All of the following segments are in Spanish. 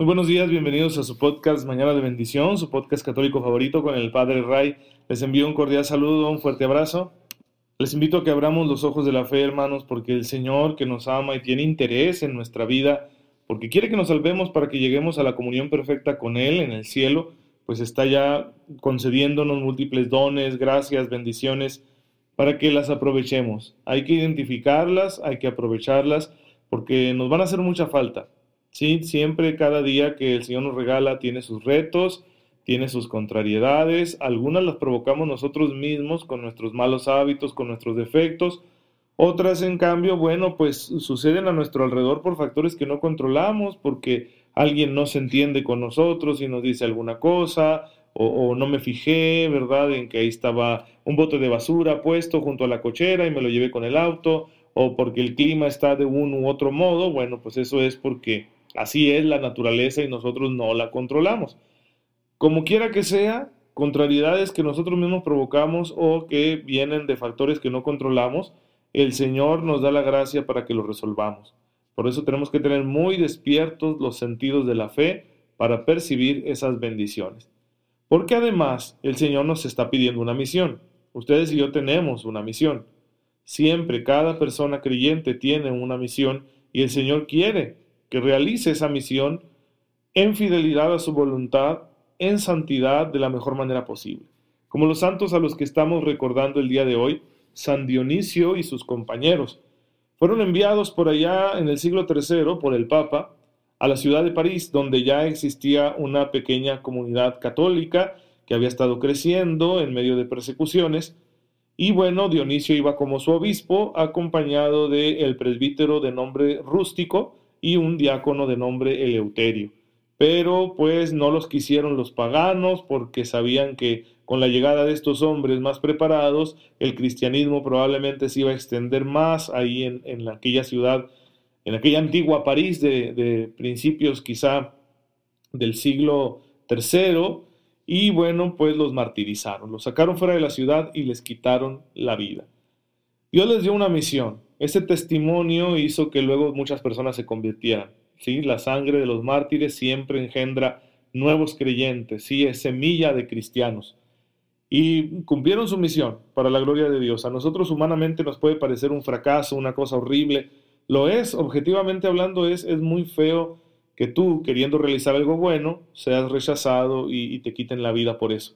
Muy buenos días, bienvenidos a su podcast Mañana de Bendición, su podcast católico favorito con el Padre Ray. Les envío un cordial saludo, un fuerte abrazo. Les invito a que abramos los ojos de la fe, hermanos, porque el Señor que nos ama y tiene interés en nuestra vida, porque quiere que nos salvemos para que lleguemos a la comunión perfecta con Él en el cielo, pues está ya concediéndonos múltiples dones, gracias, bendiciones, para que las aprovechemos. Hay que identificarlas, hay que aprovecharlas, porque nos van a hacer mucha falta. Sí, siempre, cada día que el Señor nos regala tiene sus retos, tiene sus contrariedades, algunas las provocamos nosotros mismos con nuestros malos hábitos, con nuestros defectos, otras en cambio, bueno, pues suceden a nuestro alrededor por factores que no controlamos, porque alguien no se entiende con nosotros y nos dice alguna cosa, o, o, no me fijé, ¿verdad?, en que ahí estaba un bote de basura puesto junto a la cochera y me lo llevé con el auto, o porque el clima está de un u otro modo, bueno, pues eso es porque Así es la naturaleza y nosotros no la controlamos. Como quiera que sea, contrariedades que nosotros mismos provocamos o que vienen de factores que no controlamos, el Señor nos da la gracia para que lo resolvamos. Por eso tenemos que tener muy despiertos los sentidos de la fe para percibir esas bendiciones. Porque además el Señor nos está pidiendo una misión. Ustedes y yo tenemos una misión. Siempre cada persona creyente tiene una misión y el Señor quiere que realice esa misión en fidelidad a su voluntad, en santidad de la mejor manera posible. Como los santos a los que estamos recordando el día de hoy, San Dionisio y sus compañeros, fueron enviados por allá en el siglo III por el Papa a la ciudad de París, donde ya existía una pequeña comunidad católica que había estado creciendo en medio de persecuciones, y bueno, Dionisio iba como su obispo, acompañado del presbítero de nombre rústico, y un diácono de nombre Eleuterio. Pero pues no los quisieron los paganos porque sabían que con la llegada de estos hombres más preparados, el cristianismo probablemente se iba a extender más ahí en, en aquella ciudad, en aquella antigua París de, de principios quizá del siglo III, y bueno, pues los martirizaron, los sacaron fuera de la ciudad y les quitaron la vida. Dios les dio una misión, ese testimonio hizo que luego muchas personas se convirtieran. ¿sí? La sangre de los mártires siempre engendra nuevos creyentes, ¿sí? es semilla de cristianos. Y cumplieron su misión para la gloria de Dios. A nosotros humanamente nos puede parecer un fracaso, una cosa horrible. Lo es, objetivamente hablando, es, es muy feo que tú, queriendo realizar algo bueno, seas rechazado y, y te quiten la vida por eso.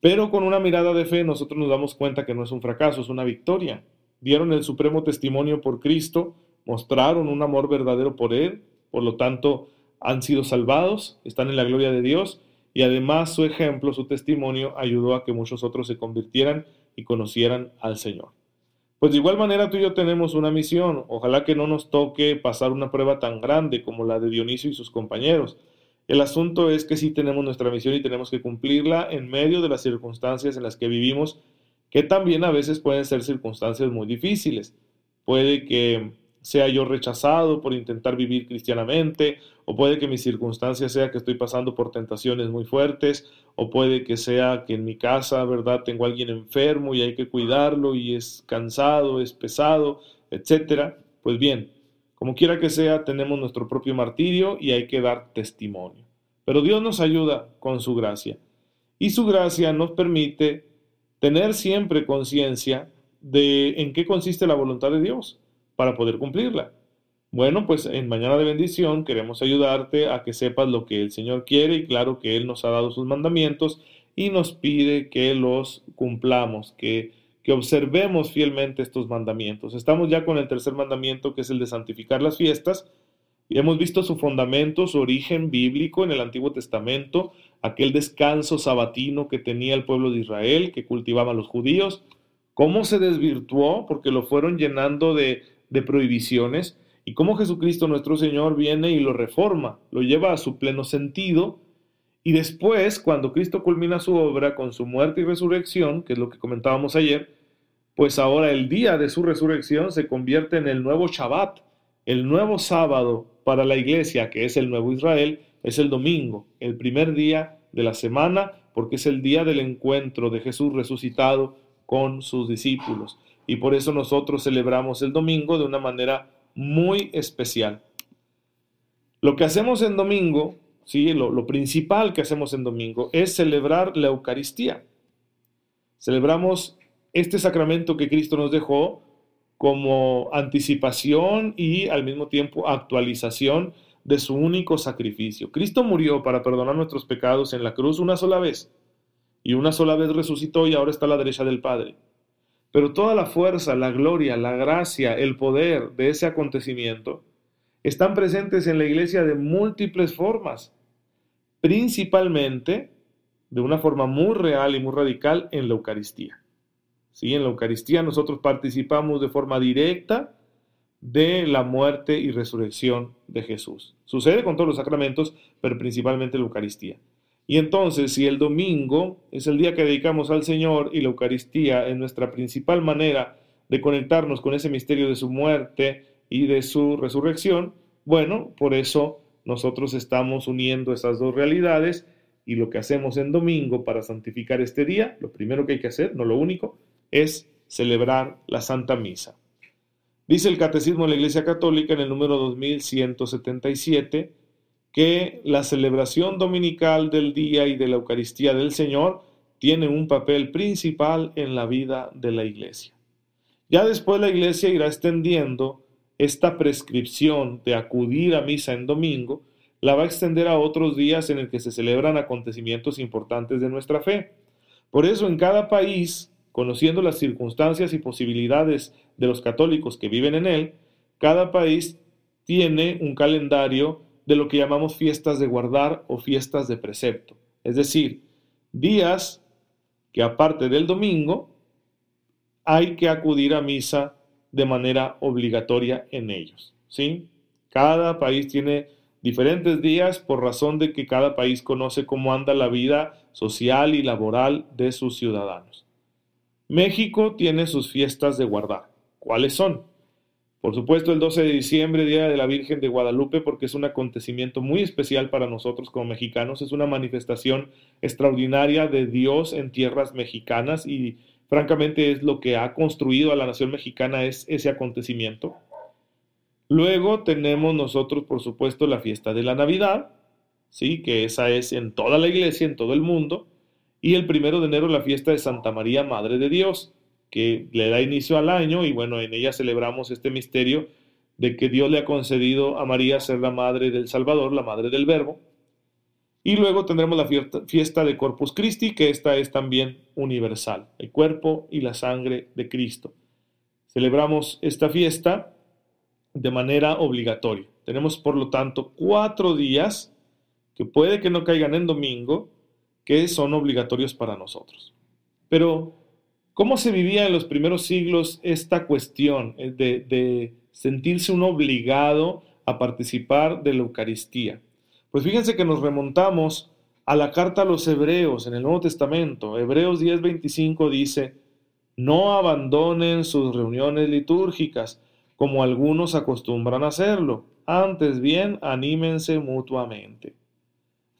Pero con una mirada de fe nosotros nos damos cuenta que no es un fracaso, es una victoria dieron el supremo testimonio por Cristo, mostraron un amor verdadero por Él, por lo tanto han sido salvados, están en la gloria de Dios y además su ejemplo, su testimonio ayudó a que muchos otros se convirtieran y conocieran al Señor. Pues de igual manera tú y yo tenemos una misión, ojalá que no nos toque pasar una prueba tan grande como la de Dionisio y sus compañeros. El asunto es que sí tenemos nuestra misión y tenemos que cumplirla en medio de las circunstancias en las que vivimos que también a veces pueden ser circunstancias muy difíciles. Puede que sea yo rechazado por intentar vivir cristianamente, o puede que mi circunstancia sea que estoy pasando por tentaciones muy fuertes, o puede que sea que en mi casa, ¿verdad?, tengo alguien enfermo y hay que cuidarlo y es cansado, es pesado, etcétera. Pues bien, como quiera que sea, tenemos nuestro propio martirio y hay que dar testimonio. Pero Dios nos ayuda con su gracia. Y su gracia nos permite tener siempre conciencia de en qué consiste la voluntad de Dios para poder cumplirla. Bueno, pues en Mañana de Bendición queremos ayudarte a que sepas lo que el Señor quiere y claro que Él nos ha dado sus mandamientos y nos pide que los cumplamos, que, que observemos fielmente estos mandamientos. Estamos ya con el tercer mandamiento que es el de santificar las fiestas hemos visto su fundamento, su origen bíblico en el Antiguo Testamento, aquel descanso sabatino que tenía el pueblo de Israel, que cultivaban los judíos, cómo se desvirtuó porque lo fueron llenando de, de prohibiciones. Y cómo Jesucristo nuestro Señor viene y lo reforma, lo lleva a su pleno sentido. Y después, cuando Cristo culmina su obra con su muerte y resurrección, que es lo que comentábamos ayer, pues ahora el día de su resurrección se convierte en el nuevo Shabbat, el nuevo sábado para la iglesia, que es el nuevo Israel, es el domingo, el primer día de la semana, porque es el día del encuentro de Jesús resucitado con sus discípulos. Y por eso nosotros celebramos el domingo de una manera muy especial. Lo que hacemos en domingo ¿sí? Lo, principal que hacemos en domingo es celebrar la Eucaristía. Celebramos este sacramento que Cristo nos dejó como anticipación y al mismo tiempo actualización de su único sacrificio. Cristo murió para perdonar nuestros pecados en la cruz una sola vez y una sola vez resucitó y ahora está a la derecha del Padre. Pero toda la fuerza, la gloria, la gracia, el poder de ese acontecimiento están presentes en la iglesia de múltiples formas principalmente de una forma muy real y muy radical en la Eucaristía. ¿Sí? En la Eucaristía nosotros participamos de forma directa de la muerte y resurrección de Jesús. Sucede con todos los sacramentos, pero principalmente la Eucaristía. Y entonces, si el domingo es el día que dedicamos al Señor y la Eucaristía es nuestra principal manera de conectarnos con ese misterio de su muerte y de su resurrección, bueno, por eso nosotros estamos uniendo esas dos realidades y lo que hacemos en domingo para santificar este día, lo primero que hay que hacer, no lo único, es celebrar la Santa Misa. Dice el Catecismo de la Iglesia Católica en el número 2177 que la celebración dominical del día y de la Eucaristía del Señor tiene un papel principal en la vida de la Iglesia. Ya después la Iglesia irá extendiendo esta prescripción de acudir a misa en domingo la va a extender a otros días en el que se celebran acontecimientos importantes de nuestra fe. Por eso en cada país, conociendo las circunstancias y posibilidades de los católicos que viven en él, cada país tiene un calendario de lo que llamamos fiestas de guardar o fiestas de precepto. Es decir, días que aparte del domingo hay que acudir a misa de manera obligatoria en ellos. ¿sí? Cada país tiene diferentes días por razón de que cada país conoce cómo anda la vida social y laboral de sus ciudadanos. México tiene sus fiestas de guardar. ¿Cuáles son? Por supuesto, el 12 de diciembre, Día de la Virgen de Guadalupe, porque es un acontecimiento muy especial para nosotros como mexicanos, es una manifestación extraordinaria de Dios en tierras mexicanas y francamente es lo que ha construido a la nación mexicana es ese acontecimiento. Luego tenemos nosotros, por supuesto, la fiesta de la Navidad, sí, que esa es en toda la iglesia, en todo el mundo, y el primero de enero la fiesta de Santa María, Madre de Dios, que le da inicio al año y bueno, en ella celebramos este misterio de que Dios le ha concedido a María ser la madre del Salvador, la madre del Verbo, y luego tendremos la fiesta de Corpus Christi, que esta es también universal, el cuerpo y la sangre de Cristo. Celebramos esta fiesta de manera obligatoria. Tenemos, por lo tanto, cuatro días que puede que no caigan en domingo, que son obligatorios para nosotros. Pero, ¿cómo se vivía en los primeros siglos esta cuestión de, de sentirse un obligado a participar de la Eucaristía? Pues fíjense que nos remontamos a la carta a los Hebreos en el Nuevo Testamento. Hebreos 10:25 dice, no abandonen sus reuniones litúrgicas, como algunos acostumbran hacerlo, antes bien anímense mutuamente.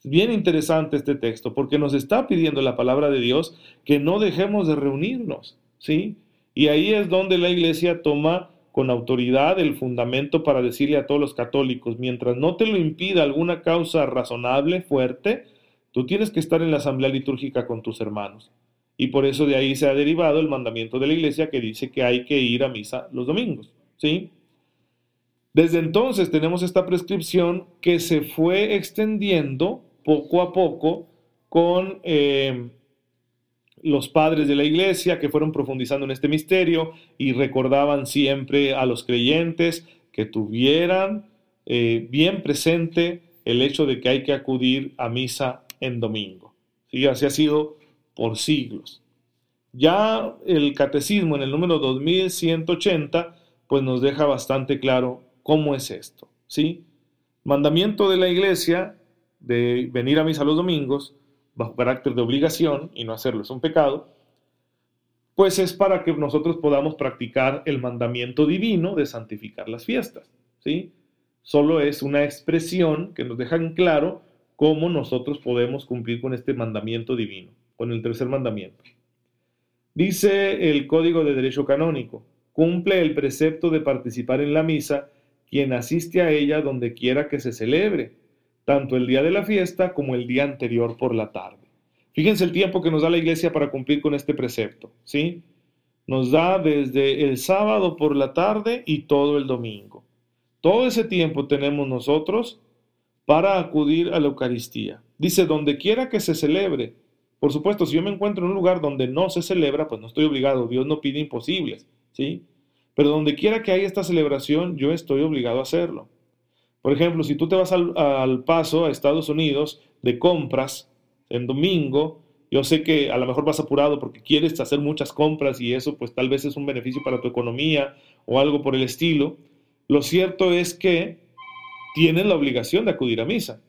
Bien interesante este texto porque nos está pidiendo la palabra de Dios que no dejemos de reunirnos, ¿sí? Y ahí es donde la iglesia toma con autoridad el fundamento para decirle a todos los católicos, mientras no te lo impida alguna causa razonable, fuerte, tú tienes que estar en la asamblea litúrgica con tus hermanos. Y por eso de ahí se ha derivado el mandamiento de la iglesia que dice que hay que ir a misa los domingos. ¿sí? Desde entonces tenemos esta prescripción que se fue extendiendo poco a poco con eh, los padres de la iglesia que fueron profundizando en este misterio y recordaban siempre a los creyentes que tuvieran eh, bien presente el hecho de que hay que acudir a misa en domingo. ¿Sí? Así ha sido por siglos. Ya el catecismo en el número 2180 pues nos deja bastante claro cómo es esto, ¿sí? Mandamiento de la iglesia de venir a misa los domingos bajo carácter de obligación y no hacerlo es un pecado, pues es para que nosotros podamos practicar el mandamiento divino de santificar las fiestas, ¿sí? Solo es una expresión que nos deja en claro cómo nosotros podemos cumplir con este mandamiento divino, con el tercer mandamiento. Dice el Código de Derecho Canónico, cumple el precepto de participar en la misa quien asiste a ella donde quiera que se celebre, tanto el día de la fiesta como el día anterior por la tarde. Fíjense el tiempo que nos da la iglesia para cumplir con este precepto, ¿sí? Nos da desde el sábado por la tarde y todo el domingo. Todo ese tiempo tenemos nosotros para acudir a la Eucaristía. Dice, donde quiera que se celebre. Por supuesto, si yo me encuentro en un lugar donde no se celebra, pues no estoy obligado. Dios no pide imposibles, ¿sí? Pero donde quiera que haya esta celebración, yo estoy obligado a hacerlo. Por ejemplo, si tú te vas al, paso a Estados Unidos de compras en domingo, yo sé que a lo mejor vas apurado porque quieres hacer muchas compras y eso pues tal vez es un beneficio para tu economía o algo por el estilo. Lo cierto es que tienen la obligación de acudir a misa.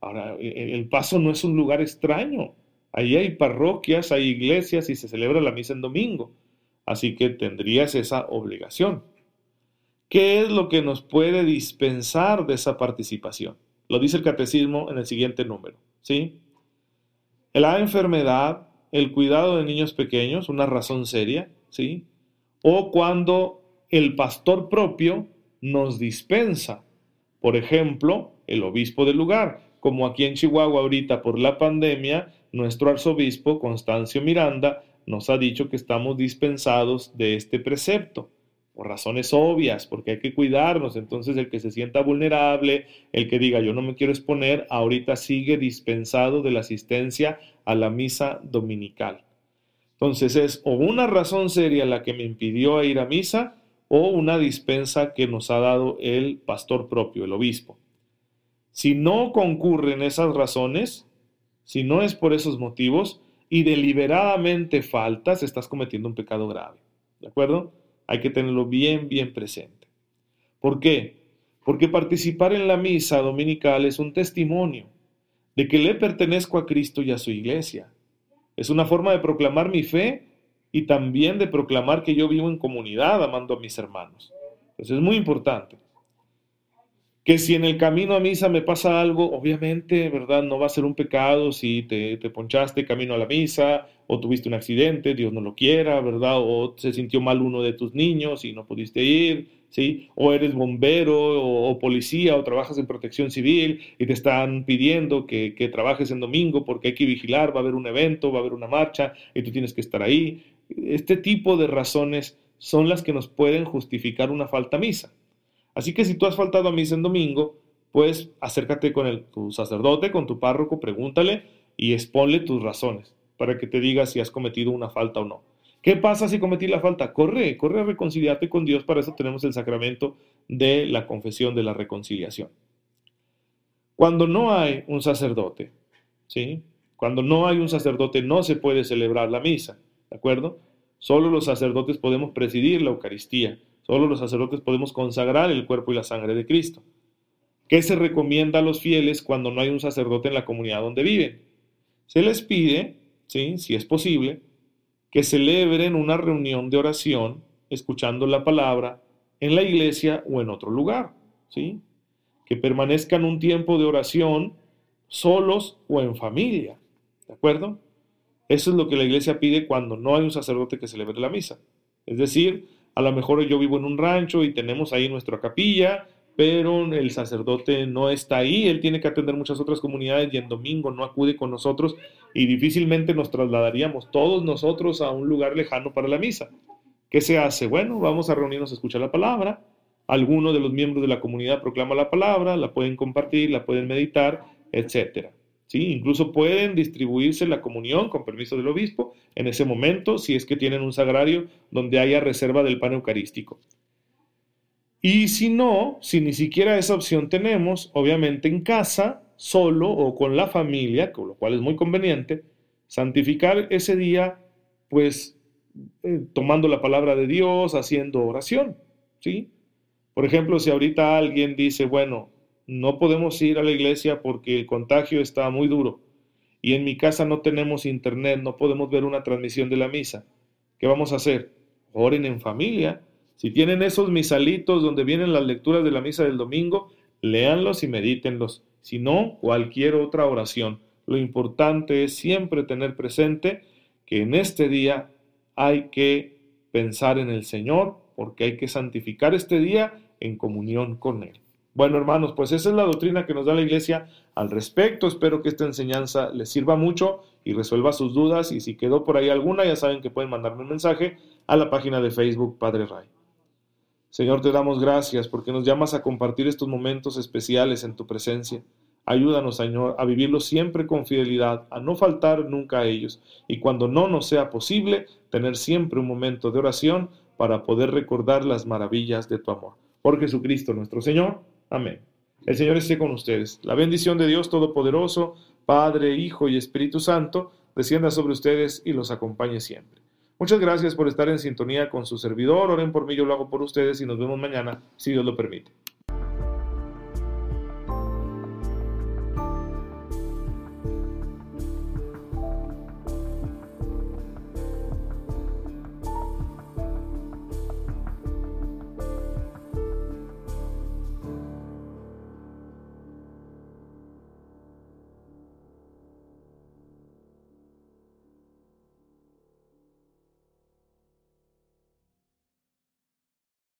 Ahora, e, e, el paso no es un lugar extraño. Ahí hay parroquias, hay iglesias y se celebra la misa en domingo. Así que tendrías esa obligación. ¿Qué es lo que nos puede dispensar de esa participación? Lo dice el catecismo en el siguiente número, ¿sí? La enfermedad, el cuidado de niños pequeños, una razón seria, ¿sí? O cuando el pastor propio nos dispensa, por ejemplo, el obispo del lugar, como aquí en Chihuahua ahorita por la pandemia, nuestro arzobispo Constancio Miranda nos ha dicho que estamos dispensados de este precepto por razones obvias, porque hay que cuidarnos. Entonces el que se sienta vulnerable, el que diga yo no me quiero exponer, ahorita sigue dispensado de la asistencia a la misa dominical. Entonces es o una razón seria la que me impidió ir a misa o una dispensa que nos ha dado el pastor propio, el obispo. Si no concurren esas razones, si no es por esos motivos y deliberadamente faltas, estás cometiendo un pecado grave. ¿De acuerdo? Hay que tenerlo bien, bien presente. ¿Por qué? Porque participar en la misa dominical es un testimonio de que le pertenezco a Cristo y a su iglesia. Es una forma de proclamar mi fe y también de proclamar que yo vivo en comunidad amando a mis hermanos. Eso es muy importante. Que si en el camino a misa me pasa algo, obviamente, ¿verdad? No va a ser un pecado si te, te ponchaste camino a la misa o tuviste un accidente, Dios no lo quiera, ¿verdad? O se sintió mal uno de tus niños y no pudiste ir, ¿sí? O eres bombero o, policía o trabajas en protección civil y te están pidiendo que, que trabajes en domingo porque hay que vigilar, va a haber un evento, va a haber una marcha y tú tienes que estar ahí. Este tipo de razones son las que nos pueden justificar una falta a misa. Así que si tú has faltado a misa en domingo, pues acércate con el, tu sacerdote, con tu párroco, pregúntale y exponle tus razones para que te diga si has cometido una falta o no. ¿Qué pasa si cometí la falta? Corre, corre a reconciliarte con Dios. Para eso tenemos el sacramento de la confesión de la reconciliación. Cuando no hay un sacerdote, ¿sí? Cuando no hay un sacerdote no se puede celebrar la misa, ¿de acuerdo? Solo los sacerdotes podemos presidir la Eucaristía, solo los sacerdotes podemos consagrar el cuerpo y la sangre de Cristo. ¿Qué se recomienda a los fieles cuando no hay un sacerdote en la comunidad donde viven? Se les pide si es posible, que celebren una reunión de oración escuchando la palabra en la iglesia o en otro lugar, ¿sí? que permanezcan un tiempo de oración solos o en familia, ¿de acuerdo? Eso es lo que la iglesia pide cuando no hay un sacerdote que celebre la misa. Es decir, a lo mejor yo vivo en un rancho y tenemos ahí nuestra capilla, pero el sacerdote no está ahí, él tiene que atender muchas otras comunidades y en domingo no acude con nosotros y difícilmente nos trasladaríamos todos nosotros a un lugar lejano para la misa. ¿Qué se hace? Bueno, vamos a reunirnos a escuchar la palabra, alguno de los miembros de la comunidad proclama la palabra, la pueden compartir, la pueden meditar, etc. Incluso pueden distribuirse la comunión con permiso del obispo en ese momento, si es que tienen un sagrario donde haya reserva del pan eucarístico. Y si no, si ni siquiera esa opción tenemos, obviamente en casa, solo o con la familia, con lo cual es muy conveniente, santificar ese día, pues eh, tomando la palabra de Dios, haciendo oración, ¿sí? Por ejemplo, si ahorita alguien dice, bueno, no podemos ir a la iglesia porque el contagio está muy duro y en mi casa no tenemos internet, no podemos ver una transmisión de la misa, ¿qué vamos a hacer? Oren en familia. Si tienen esos misalitos donde vienen las lecturas de la misa del domingo, léanlos y medítenlos. Si no, cualquier otra oración. Lo importante es siempre tener presente que en este día hay que pensar en el Señor, porque hay que santificar este día en comunión con Él. Bueno, hermanos, pues esa es la doctrina que nos da la Iglesia al respecto. Espero que esta enseñanza les sirva mucho y resuelva sus dudas. Y si quedó por ahí alguna, ya saben que pueden mandarme un mensaje a la página de Facebook Padre Ray. Señor, te damos gracias porque nos llamas a compartir estos momentos especiales en tu presencia. Ayúdanos, Señor, a vivirlos siempre con fidelidad, a no faltar nunca a ellos y cuando no nos sea posible, tener siempre un momento de oración para poder recordar las maravillas de tu amor. Por Jesucristo nuestro Señor. Amén. El Señor esté con ustedes. La bendición de Dios Todopoderoso, Padre, Hijo y Espíritu Santo, descienda sobre ustedes y los acompañe siempre. Muchas gracias por estar en sintonía con su servidor. Oren por mí, yo lo hago por ustedes y nos vemos mañana, si Dios lo permite.